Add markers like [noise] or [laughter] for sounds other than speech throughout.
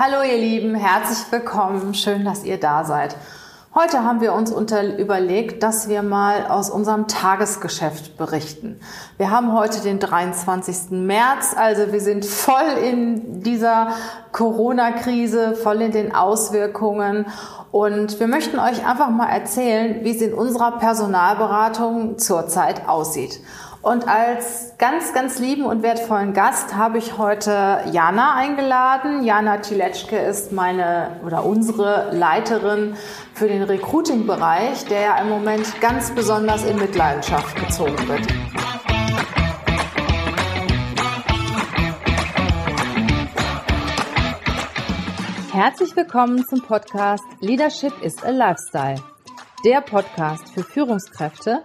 Hallo ihr Lieben, herzlich willkommen. Schön, dass ihr da seid. Heute haben wir uns unter überlegt, dass wir mal aus unserem Tagesgeschäft berichten. Wir haben heute den 23. März, also wir sind voll in dieser Corona-Krise, voll in den Auswirkungen und wir möchten euch einfach mal erzählen, wie es in unserer Personalberatung zurzeit aussieht. Und als ganz, ganz lieben und wertvollen Gast habe ich heute Jana eingeladen. Jana Tiletschke ist meine oder unsere Leiterin für den Recruiting-Bereich, der ja im Moment ganz besonders in Mitleidenschaft gezogen wird. Herzlich willkommen zum Podcast Leadership is a Lifestyle. Der Podcast für Führungskräfte,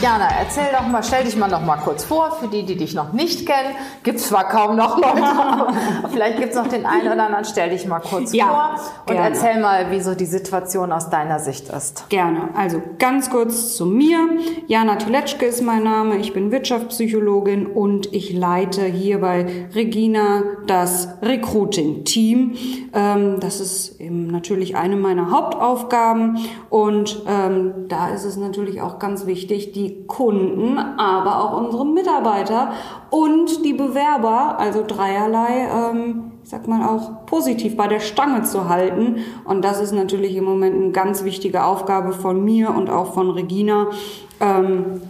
Jana, erzähl doch mal, stell dich mal noch mal kurz vor, für die, die dich noch nicht kennen. Gibt es zwar kaum noch Leute, [laughs] vielleicht gibt es noch den einen oder anderen. Stell dich mal kurz ja, vor und gerne. erzähl mal, wie so die Situation aus deiner Sicht ist. Gerne. Also ganz kurz zu mir. Jana Tuletschke ist mein Name. Ich bin Wirtschaftspsychologin und ich leite hier bei Regina das Recruiting-Team. Ähm, das ist eben natürlich eine meiner Hauptaufgaben und ähm, da ist es natürlich auch ganz wichtig, die Kunden, aber auch unsere Mitarbeiter und die Bewerber, also dreierlei, ähm, ich sag mal auch positiv bei der Stange zu halten. Und das ist natürlich im Moment eine ganz wichtige Aufgabe von mir und auch von Regina. Ähm,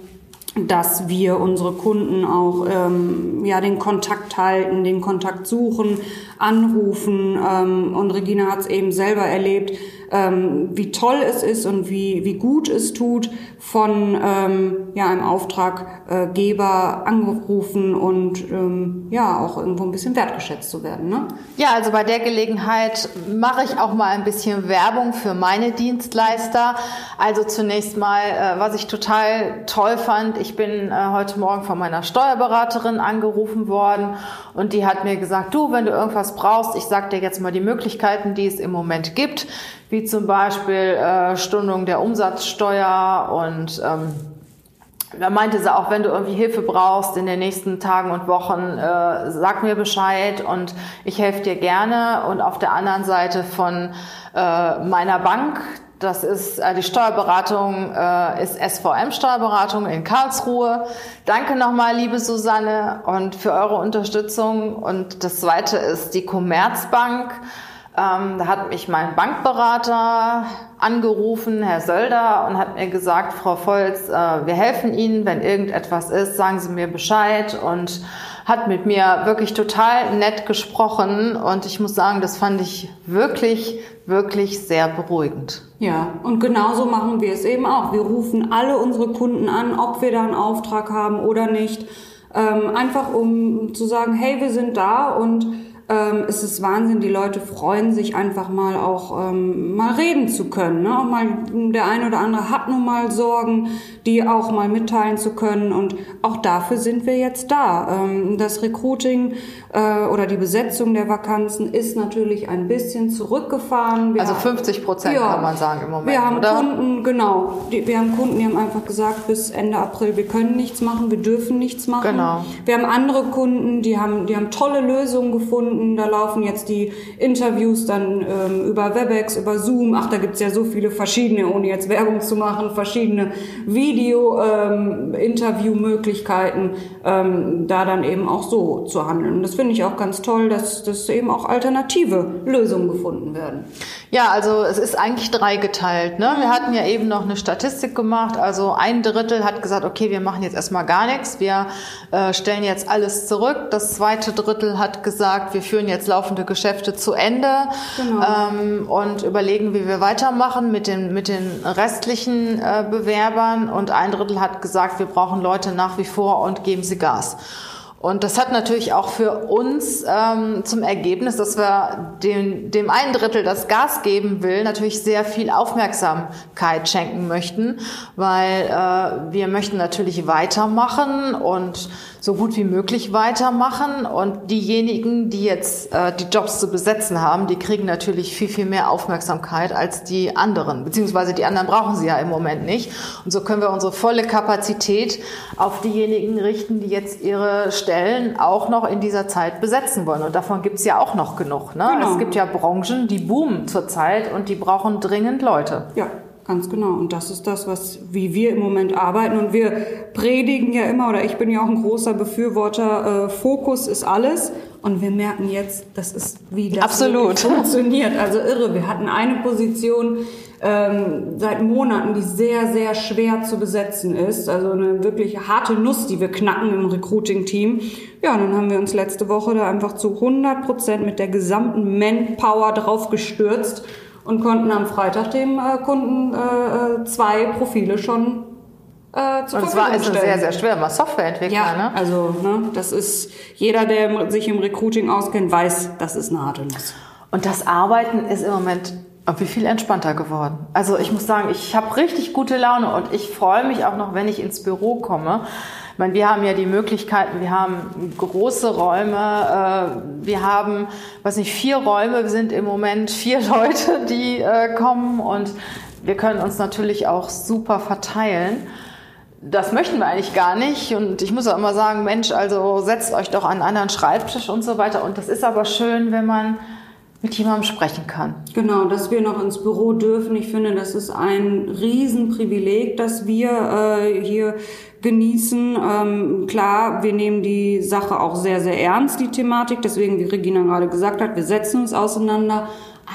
dass wir unsere Kunden auch ähm, ja den Kontakt halten, den Kontakt suchen, anrufen. Ähm, und Regina hat es eben selber erlebt, ähm, wie toll es ist und wie, wie gut es tut, von ähm, ja, einem Auftraggeber angerufen und ähm, ja auch irgendwo ein bisschen wertgeschätzt zu werden. Ne? Ja, also bei der Gelegenheit mache ich auch mal ein bisschen Werbung für meine Dienstleister. Also zunächst mal, äh, was ich total toll fand, ich bin äh, heute Morgen von meiner Steuerberaterin angerufen worden und die hat mir gesagt, du, wenn du irgendwas brauchst, ich sag dir jetzt mal die Möglichkeiten, die es im Moment gibt wie zum Beispiel äh, Stundung der Umsatzsteuer und ähm, da meinte sie auch, wenn du irgendwie Hilfe brauchst in den nächsten Tagen und Wochen, äh, sag mir Bescheid und ich helfe dir gerne. Und auf der anderen Seite von äh, meiner Bank, das ist äh, die Steuerberatung, äh, ist SVM Steuerberatung in Karlsruhe. Danke nochmal, liebe Susanne, und für eure Unterstützung. Und das zweite ist die Commerzbank. Ähm, da hat mich mein Bankberater angerufen, Herr Sölder, und hat mir gesagt, Frau Volz, äh, wir helfen Ihnen, wenn irgendetwas ist, sagen Sie mir Bescheid und hat mit mir wirklich total nett gesprochen und ich muss sagen, das fand ich wirklich, wirklich sehr beruhigend. Ja, und genauso machen wir es eben auch. Wir rufen alle unsere Kunden an, ob wir da einen Auftrag haben oder nicht, ähm, einfach um zu sagen, hey, wir sind da und ähm, es ist Wahnsinn. Die Leute freuen sich einfach mal auch ähm, mal reden zu können. Ne? Auch mal der eine oder andere hat nun mal Sorgen, die auch mal mitteilen zu können. Und auch dafür sind wir jetzt da. Ähm, das Recruiting äh, oder die Besetzung der Vakanzen ist natürlich ein bisschen zurückgefahren. Wir also 50 Prozent ja, kann man sagen im Moment. Wir haben oder? Kunden, genau. Die, wir haben Kunden, die haben einfach gesagt, bis Ende April, wir können nichts machen, wir dürfen nichts machen. Genau. Wir haben andere Kunden, die haben, die haben tolle Lösungen gefunden Kunden, da laufen jetzt die Interviews dann ähm, über Webex, über Zoom. Ach, da gibt's ja so viele verschiedene, ohne jetzt Werbung zu machen, verschiedene Video-Interview-Möglichkeiten, ähm, ähm, da dann eben auch so zu handeln. Und das finde ich auch ganz toll, dass, dass eben auch alternative Lösungen gefunden werden. Ja, also es ist eigentlich dreigeteilt. Ne? Wir hatten ja eben noch eine Statistik gemacht. Also ein Drittel hat gesagt, okay, wir machen jetzt erstmal gar nichts. Wir äh, stellen jetzt alles zurück. Das zweite Drittel hat gesagt, wir führen jetzt laufende Geschäfte zu Ende genau. ähm, und überlegen, wie wir weitermachen mit den, mit den restlichen äh, Bewerbern. Und ein Drittel hat gesagt, wir brauchen Leute nach wie vor und geben sie Gas. Und das hat natürlich auch für uns ähm, zum Ergebnis, dass wir dem, dem einen Drittel, das Gas geben will, natürlich sehr viel Aufmerksamkeit schenken möchten, weil äh, wir möchten natürlich weitermachen und so gut wie möglich weitermachen. Und diejenigen, die jetzt äh, die Jobs zu besetzen haben, die kriegen natürlich viel, viel mehr Aufmerksamkeit als die anderen. Beziehungsweise die anderen brauchen sie ja im Moment nicht. Und so können wir unsere volle Kapazität auf diejenigen richten, die jetzt ihre Stellen auch noch in dieser Zeit besetzen wollen. Und davon gibt es ja auch noch genug. Ne? Genau. Es gibt ja Branchen, die boomen zurzeit und die brauchen dringend Leute. Ja. Ganz genau. Und das ist das, was, wie wir im Moment arbeiten. Und wir predigen ja immer, oder ich bin ja auch ein großer Befürworter, äh, Fokus ist alles. Und wir merken jetzt, das ist, wie das Absolut. funktioniert. Also irre. Wir hatten eine Position ähm, seit Monaten, die sehr, sehr schwer zu besetzen ist. Also eine wirklich harte Nuss, die wir knacken im Recruiting-Team. Ja, und dann haben wir uns letzte Woche da einfach zu 100 Prozent mit der gesamten Manpower drauf gestürzt und konnten am Freitag dem äh, Kunden äh, äh zwei Profile schon äh, zur und es war ist sehr, sehr schwer, mal Softwareentwickler, ja, ne? Also, ne, das ist, jeder, der sich im Recruiting auskennt, weiß, das ist eine harte Nuss. Und das Arbeiten ist im Moment wie viel entspannter geworden. Also ich muss sagen, ich habe richtig gute Laune und ich freue mich auch noch, wenn ich ins Büro komme, meine, wir haben ja die Möglichkeiten, wir haben große Räume, äh, wir haben, was nicht, vier Räume, sind im Moment vier [laughs] Leute, die äh, kommen und wir können uns natürlich auch super verteilen. Das möchten wir eigentlich gar nicht. Und ich muss auch immer sagen, Mensch, also setzt euch doch an einen anderen Schreibtisch und so weiter. Und das ist aber schön, wenn man mit jemandem sprechen kann. Genau, dass wir noch ins Büro dürfen. Ich finde, das ist ein Riesenprivileg, dass wir äh, hier genießen. Ähm, klar, wir nehmen die Sache auch sehr, sehr ernst, die Thematik. Deswegen, wie Regina gerade gesagt hat, wir setzen uns auseinander.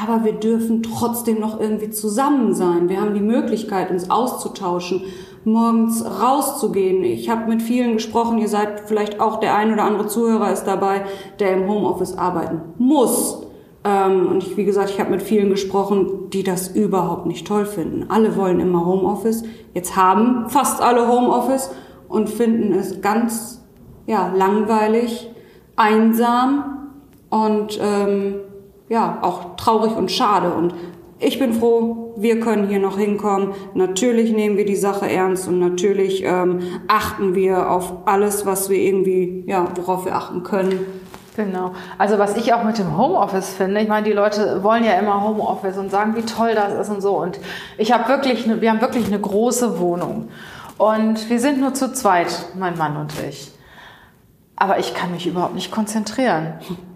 Aber wir dürfen trotzdem noch irgendwie zusammen sein. Wir haben die Möglichkeit, uns auszutauschen, morgens rauszugehen. Ich habe mit vielen gesprochen. Ihr seid vielleicht auch der ein oder andere Zuhörer ist dabei, der im Homeoffice arbeiten muss ähm, und ich, wie gesagt, ich habe mit vielen gesprochen, die das überhaupt nicht toll finden. Alle wollen immer Homeoffice. Jetzt haben fast alle Homeoffice und finden es ganz ja, langweilig, einsam und ähm, ja, auch traurig und schade. Und ich bin froh, wir können hier noch hinkommen. Natürlich nehmen wir die Sache ernst und natürlich ähm, achten wir auf alles, was wir irgendwie, ja, worauf wir achten können. Genau. Also was ich auch mit dem Homeoffice finde, ich meine, die Leute wollen ja immer Homeoffice und sagen, wie toll das ist und so. Und ich habe wirklich, eine, wir haben wirklich eine große Wohnung und wir sind nur zu zweit, mein Mann und ich. Aber ich kann mich überhaupt nicht konzentrieren.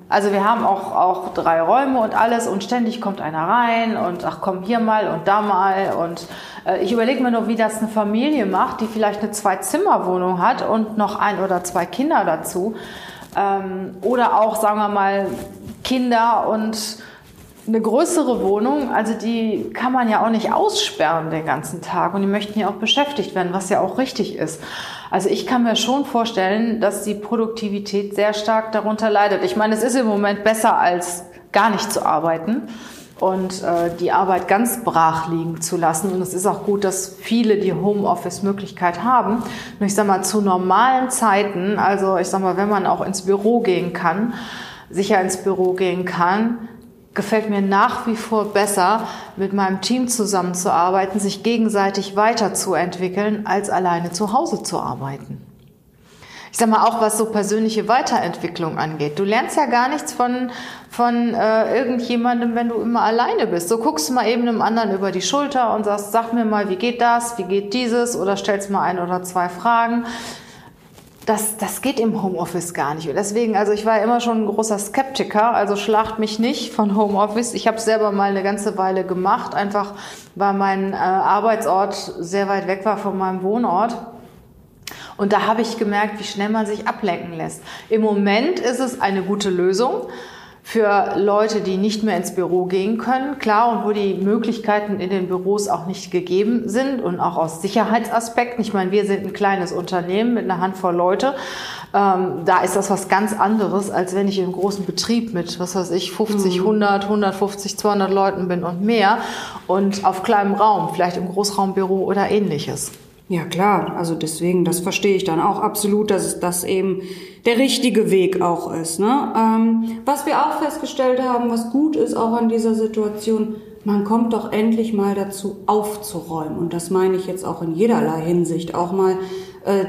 Also wir haben auch, auch drei Räume und alles und ständig kommt einer rein und ach komm hier mal und da mal und äh, ich überlege mir nur, wie das eine Familie macht, die vielleicht eine Zwei-Zimmer-Wohnung hat und noch ein oder zwei Kinder dazu. Ähm, oder auch, sagen wir mal, Kinder und eine größere Wohnung, also die kann man ja auch nicht aussperren den ganzen Tag und die möchten ja auch beschäftigt werden, was ja auch richtig ist. Also ich kann mir schon vorstellen, dass die Produktivität sehr stark darunter leidet. Ich meine, es ist im Moment besser als gar nicht zu arbeiten und äh, die Arbeit ganz brach liegen zu lassen. Und es ist auch gut, dass viele die Homeoffice-Möglichkeit haben. Und ich sage mal, zu normalen Zeiten, also ich sage mal, wenn man auch ins Büro gehen kann, sicher ins Büro gehen kann, gefällt mir nach wie vor besser, mit meinem Team zusammenzuarbeiten, sich gegenseitig weiterzuentwickeln, als alleine zu Hause zu arbeiten ich sag mal auch was so persönliche Weiterentwicklung angeht. Du lernst ja gar nichts von von äh, irgendjemandem, wenn du immer alleine bist. So guckst du mal eben einem anderen über die Schulter und sagst, sag mir mal, wie geht das, wie geht dieses oder stellst mal ein oder zwei Fragen. Das, das geht im Homeoffice gar nicht. Und deswegen, also ich war immer schon ein großer Skeptiker, also schlacht mich nicht von Homeoffice. Ich habe es selber mal eine ganze Weile gemacht, einfach weil mein äh, Arbeitsort sehr weit weg war von meinem Wohnort. Und da habe ich gemerkt, wie schnell man sich ablenken lässt. Im Moment ist es eine gute Lösung für Leute, die nicht mehr ins Büro gehen können, klar, und wo die Möglichkeiten in den Büros auch nicht gegeben sind und auch aus Sicherheitsaspekten. Ich meine, wir sind ein kleines Unternehmen mit einer Handvoll Leute. Ähm, da ist das was ganz anderes, als wenn ich in einem großen Betrieb mit, was weiß ich, 50, 100, 150, 200 Leuten bin und mehr und auf kleinem Raum, vielleicht im Großraumbüro oder ähnliches. Ja klar, also deswegen, das verstehe ich dann auch absolut, dass das eben der richtige Weg auch ist. Ne? Ähm, was wir auch festgestellt haben, was gut ist auch an dieser Situation, man kommt doch endlich mal dazu aufzuräumen. Und das meine ich jetzt auch in jederlei Hinsicht. Auch mal äh,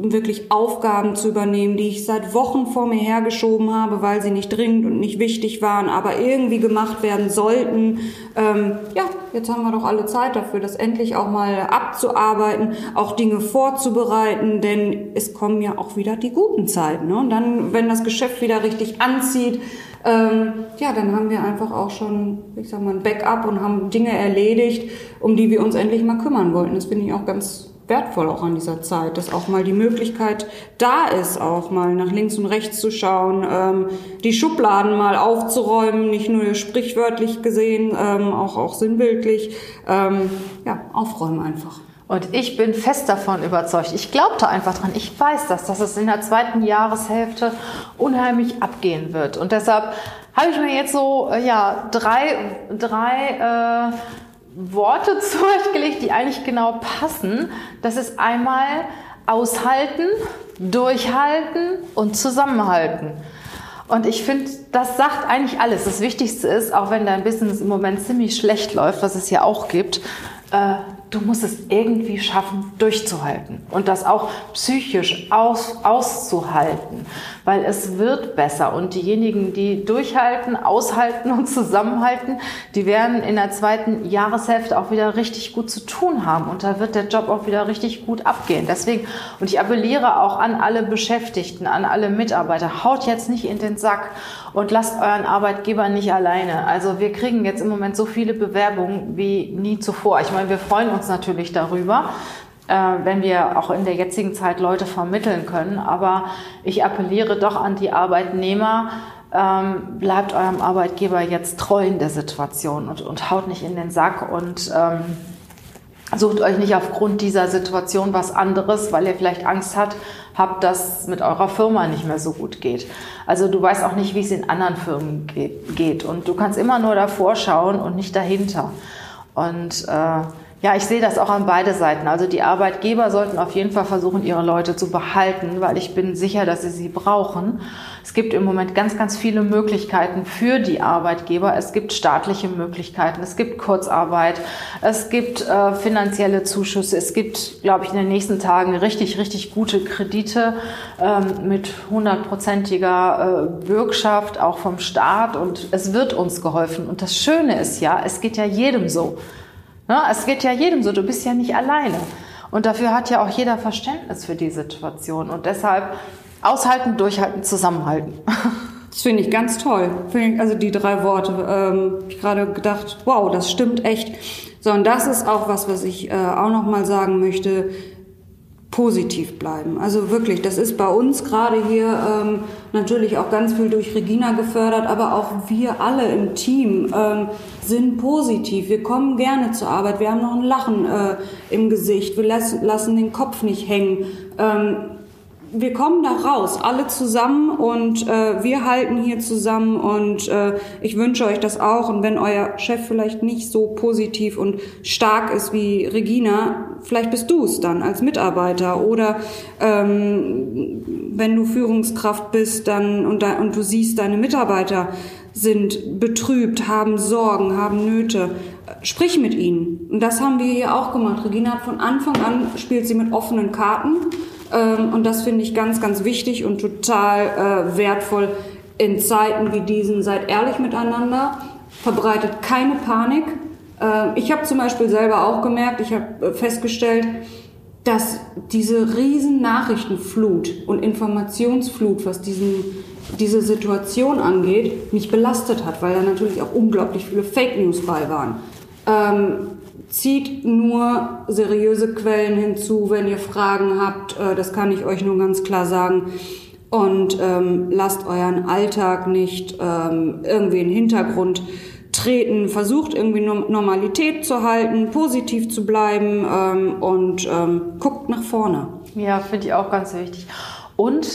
wirklich Aufgaben zu übernehmen, die ich seit Wochen vor mir hergeschoben habe, weil sie nicht dringend und nicht wichtig waren, aber irgendwie gemacht werden sollten. Ähm, ja, jetzt haben wir doch alle Zeit dafür, das endlich auch mal abzuarbeiten, auch Dinge vorzubereiten, denn es kommen ja auch wieder die guten Zeiten. Ne? Und dann, wenn das Geschäft wieder richtig anzieht, ähm, ja, dann haben wir einfach auch schon, ich sag mal, ein Backup und haben Dinge erledigt, um die wir uns endlich mal kümmern wollten. Das finde ich auch ganz wertvoll auch an dieser Zeit, dass auch mal die Möglichkeit da ist, auch mal nach links und rechts zu schauen, ähm, die Schubladen mal aufzuräumen, nicht nur sprichwörtlich gesehen, ähm, auch, auch sinnbildlich, ähm, ja, aufräumen einfach. Und ich bin fest davon überzeugt. Ich glaubte einfach dran. Ich weiß das, dass es in der zweiten Jahreshälfte unheimlich abgehen wird. Und deshalb habe ich mir jetzt so äh, ja drei drei äh, Worte [laughs] zurechtgelegt, die eigentlich genau passen. Das ist einmal aushalten, durchhalten und zusammenhalten. Und ich finde, das sagt eigentlich alles. Das Wichtigste ist, auch wenn dein Business im Moment ziemlich schlecht läuft, was es ja auch gibt, äh, du musst es irgendwie schaffen, durchzuhalten und das auch psychisch aus, auszuhalten, weil es wird besser und diejenigen, die durchhalten, aushalten und zusammenhalten, die werden in der zweiten Jahreshälfte auch wieder richtig gut zu tun haben und da wird der Job auch wieder richtig gut abgehen. Deswegen, und ich appelliere auch an alle Beschäftigten, an alle Mitarbeiter, haut jetzt nicht in den Sack und lasst euren Arbeitgeber nicht alleine. Also wir kriegen jetzt im Moment so viele Bewerbungen wie nie zuvor. Ich meine, wir freuen uns natürlich darüber, äh, wenn wir auch in der jetzigen Zeit Leute vermitteln können. Aber ich appelliere doch an die Arbeitnehmer, ähm, bleibt eurem Arbeitgeber jetzt treu in der Situation und, und haut nicht in den Sack und ähm, sucht euch nicht aufgrund dieser Situation was anderes, weil ihr vielleicht Angst habt, habt, dass mit eurer Firma nicht mehr so gut geht. Also du weißt auch nicht, wie es in anderen Firmen geht. Und du kannst immer nur davor schauen und nicht dahinter. Und äh, ja, ich sehe das auch an beide Seiten. Also die Arbeitgeber sollten auf jeden Fall versuchen, ihre Leute zu behalten, weil ich bin sicher, dass sie sie brauchen. Es gibt im Moment ganz, ganz viele Möglichkeiten für die Arbeitgeber. Es gibt staatliche Möglichkeiten, es gibt Kurzarbeit, es gibt äh, finanzielle Zuschüsse, es gibt, glaube ich, in den nächsten Tagen richtig, richtig gute Kredite ähm, mit hundertprozentiger äh, Bürgschaft, auch vom Staat. Und es wird uns geholfen. Und das Schöne ist ja, es geht ja jedem so. Ne? Es geht ja jedem so, du bist ja nicht alleine. Und dafür hat ja auch jeder Verständnis für die Situation. Und deshalb aushalten, durchhalten, zusammenhalten. [laughs] Das finde ich ganz toll. Also die drei Worte. Ähm, ich gerade gedacht, wow, das stimmt echt. So, und das ist auch was, was ich äh, auch noch mal sagen möchte positiv bleiben. Also wirklich, das ist bei uns gerade hier ähm, natürlich auch ganz viel durch Regina gefördert, aber auch wir alle im Team ähm, sind positiv. Wir kommen gerne zur Arbeit, wir haben noch ein Lachen äh, im Gesicht, wir lassen, lassen den Kopf nicht hängen. Ähm, wir kommen da raus, alle zusammen und äh, wir halten hier zusammen und äh, ich wünsche euch das auch. Und wenn euer Chef vielleicht nicht so positiv und stark ist wie Regina, vielleicht bist du es dann als Mitarbeiter oder ähm, wenn du Führungskraft bist dann und, da, und du siehst, deine Mitarbeiter sind betrübt, haben Sorgen, haben Nöte. Sprich mit ihnen. Und das haben wir hier auch gemacht. Regina hat von Anfang an spielt sie mit offenen Karten ähm, und das finde ich ganz, ganz wichtig und total äh, wertvoll in Zeiten wie diesen. Seid ehrlich miteinander, verbreitet keine Panik. Äh, ich habe zum Beispiel selber auch gemerkt, ich habe äh, festgestellt, dass diese riesen Nachrichtenflut und Informationsflut, was diesen, diese Situation angeht, mich belastet hat, weil da natürlich auch unglaublich viele Fake News bei waren. Ähm, zieht nur seriöse Quellen hinzu, wenn ihr Fragen habt. Äh, das kann ich euch nur ganz klar sagen. Und ähm, lasst euren Alltag nicht ähm, irgendwie in den Hintergrund treten. Versucht irgendwie Normalität zu halten, positiv zu bleiben ähm, und ähm, guckt nach vorne. Ja, finde ich auch ganz wichtig. Und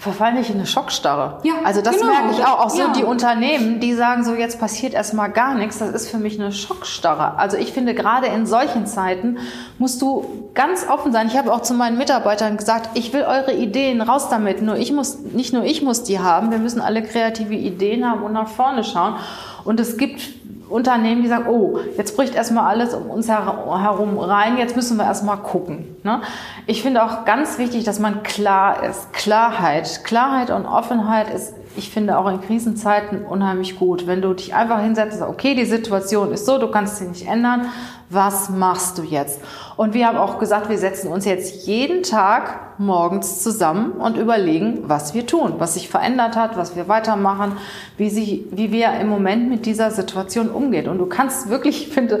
verfallen nicht in eine Schockstarre. Ja, also das genau. merke ich auch. Auch so Ja. die Unternehmen, die sagen so, jetzt passiert erstmal gar nichts, das ist für mich eine Schockstarre. Also ich finde, gerade in solchen Zeiten musst du ganz offen sein. Ich habe auch zu meinen Mitarbeitern gesagt, ich will eure Ideen raus damit. Nur ich muss, nicht nur ich muss die haben, wir müssen alle kreative Ideen haben und nach vorne schauen. Und es gibt Unternehmen, die sagen, oh, jetzt bricht erstmal alles um uns her herum rein, jetzt müssen wir erstmal gucken. Ne? Ich finde auch ganz wichtig, dass man klar ist. Klarheit. Klarheit und Offenheit ist, ich finde auch in Krisenzeiten unheimlich gut. Wenn du dich einfach hinsetzt und sagst, okay, die Situation ist so, du kannst sie nicht ändern, was machst du jetzt? Und wir haben auch gesagt, wir setzen uns jetzt jeden Tag morgens zusammen und überlegen, was wir tun, was sich verändert hat, was wir weitermachen, wie, sie, wie wir im Moment mit dieser Situation umgehen. Und du kannst wirklich, ich finde,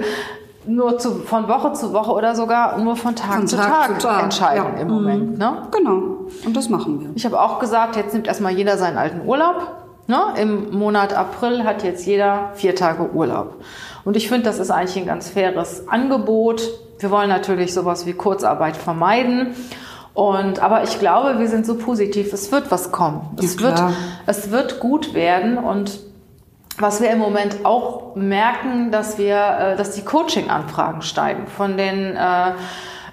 nur zu, von Woche zu Woche oder sogar nur von Tag, Von zu, Tag Tag zu Tag, entscheiden ja. im Moment. Ne? Genau. Und das machen wir. Ich habe auch gesagt, jetzt nimmt erstmal jeder seinen alten Urlaub. Ne? Im Monat April hat jetzt jeder vier Tage Urlaub. Und ich finde, das ist eigentlich ein ganz faires Angebot. Wir wollen natürlich sowas wie Kurzarbeit vermeiden. Und, aber ich glaube, wir sind so positiv, es wird was kommen. Es, Ja, wird, klar. es wird gut werden. Und was wir im Moment auch merken, dass wir, äh, dass die Coaching-Anfragen steigen von den äh,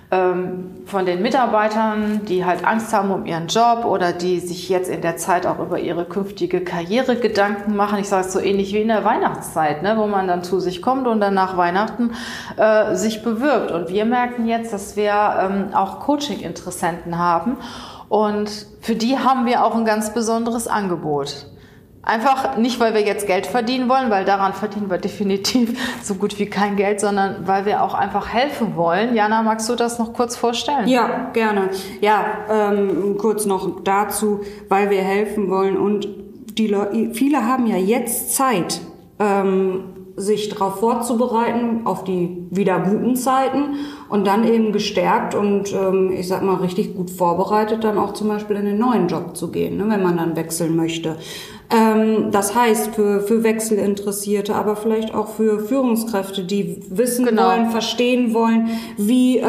von den Mitarbeitern, die halt Angst haben um ihren Job oder die sich jetzt in der Zeit auch über ihre künftige Karriere Gedanken machen. Ich sage es so ähnlich wie in der Weihnachtszeit, ne, wo man dann zu sich kommt und dann nach Weihnachten äh, sich bewirbt. Und wir merken jetzt, dass wir ähm, auch Coaching-Interessenten haben und für die haben wir auch ein ganz besonderes Angebot. Einfach nicht, weil wir jetzt Geld verdienen wollen, weil daran verdienen wir definitiv [laughs] so gut wie kein Geld, sondern weil wir auch einfach helfen wollen. Jana, magst du das noch kurz vorstellen? Ja, gerne. Ja, ähm, kurz noch dazu, weil wir helfen wollen und die Leu viele haben ja jetzt Zeit, ähm, sich darauf vorzubereiten, auf die wieder guten Zeiten und dann eben gestärkt und ähm, ich sag mal richtig gut vorbereitet, dann auch zum Beispiel in den neuen Job zu gehen, ne, wenn man dann wechseln möchte. Ähm, das heißt für, für Wechselinteressierte, aber vielleicht auch für Führungskräfte, die wissen Genau. wollen, verstehen wollen, wie äh, äh,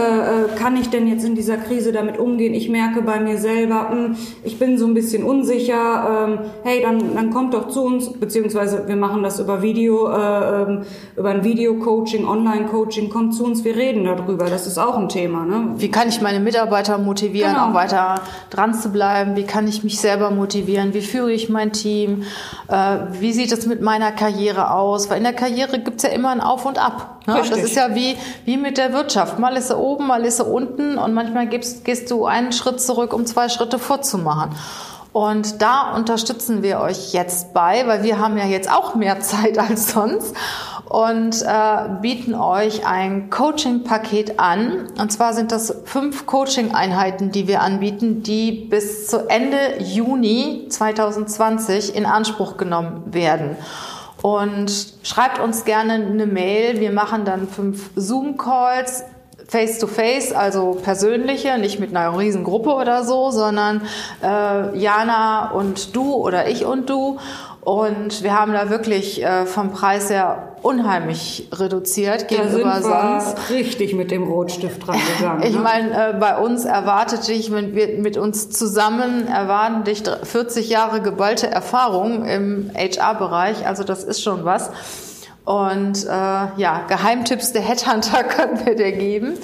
kann ich denn jetzt in dieser Krise damit umgehen? Ich merke bei mir selber, hm, ich bin so ein bisschen unsicher. Ähm, hey, dann, dann kommt doch zu uns, beziehungsweise wir machen das über Video, äh, ähm, über ein Video-Coaching, Online-Coaching, kommt zu uns, wir reden darüber. Das ist auch ein Thema. Ne? Wie kann ich meine Mitarbeiter motivieren, Genau. auch weiter dran zu bleiben? Wie kann ich mich selber motivieren? Wie führe ich mein Team? Äh, wie sieht es mit meiner Karriere aus? Weil in der Karriere gibt's ja immer ein Auf und Ab. Ne? Das ist ja wie, wie mit der Wirtschaft. Mal ist sie oben, mal ist sie unten und manchmal gibst, gehst du einen Schritt zurück, um zwei Schritte vorzumachen. Und da unterstützen wir euch jetzt bei, weil wir haben ja jetzt auch mehr Zeit als sonst und äh, bieten euch ein Coaching-Paket an. Und zwar sind das fünf Coaching-Einheiten, die wir anbieten, die bis zu Ende Juni 2020 in Anspruch genommen werden. Und schreibt uns gerne eine Mail. Wir machen dann fünf Zoom-Calls face to face, also persönliche, nicht mit einer Riesengruppe oder so, sondern äh, Jana und du oder ich und du. Und wir haben da wirklich äh, vom Preis her unheimlich reduziert Da sind gegenüber wir sonst. richtig mit dem Rotstift dran gegangen. [laughs] Ich ne? meine, äh, bei uns erwartet dich, wenn wir mit uns zusammen erwarten dich 40 Jahre geballte Erfahrung im HR-Bereich. Also das ist schon was. Und äh, ja, Geheimtipps der Headhunter [laughs] können wir dir geben.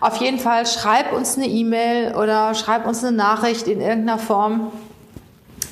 Auf jeden Fall schreib uns eine E-Mail oder schreib uns eine Nachricht in irgendeiner Form.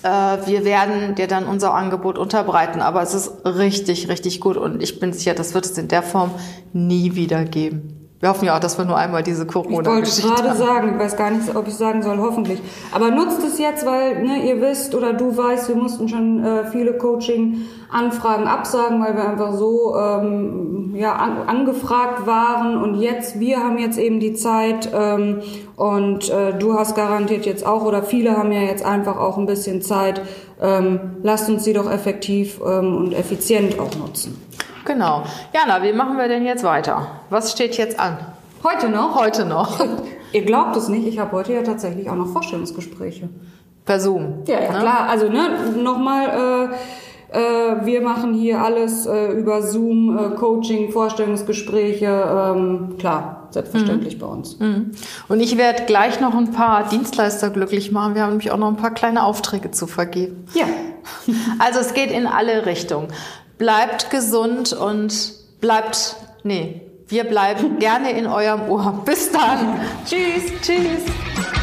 Äh, wir werden dir dann unser Angebot unterbreiten. Aber es ist richtig, richtig gut und ich bin sicher, das wird es in der Form nie wieder geben. Wir hoffen ja auch, dass wir nur einmal diese Ich wollte Corona-Geschichte gerade haben. sagen, ich weiß gar nicht, ob ich sagen soll, hoffentlich. Aber nutzt es jetzt, weil ne, ihr wisst oder du weißt, wir mussten schon äh, viele Coaching-Anfragen absagen, weil wir einfach so ähm, ja, an, angefragt waren. Und jetzt, wir haben jetzt eben die Zeit ähm, und äh, du hast garantiert jetzt auch oder viele haben ja jetzt einfach auch ein bisschen Zeit. Ähm, lasst uns sie doch effektiv ähm, und effizient auch nutzen. Genau. Jana, wie machen wir denn jetzt weiter? Was steht jetzt an? Heute noch? Heute noch. [laughs] Ihr glaubt es nicht, ich habe heute ja tatsächlich auch noch Vorstellungsgespräche. Per Zoom. Ja, ja ne? klar. Also ne, nochmal, äh, Äh, wir machen hier alles äh, über Zoom, äh, Coaching, Vorstellungsgespräche, ähm, klar, selbstverständlich mhm. bei uns. Mhm. Und ich werde gleich noch ein paar Dienstleister glücklich machen. Wir haben nämlich auch noch ein paar kleine Aufträge zu vergeben. Ja. [laughs] also es geht in alle Richtungen. Bleibt gesund und bleibt, nee, wir bleiben gerne in eurem Ohr. Bis dann. Tschüss. Tschüss.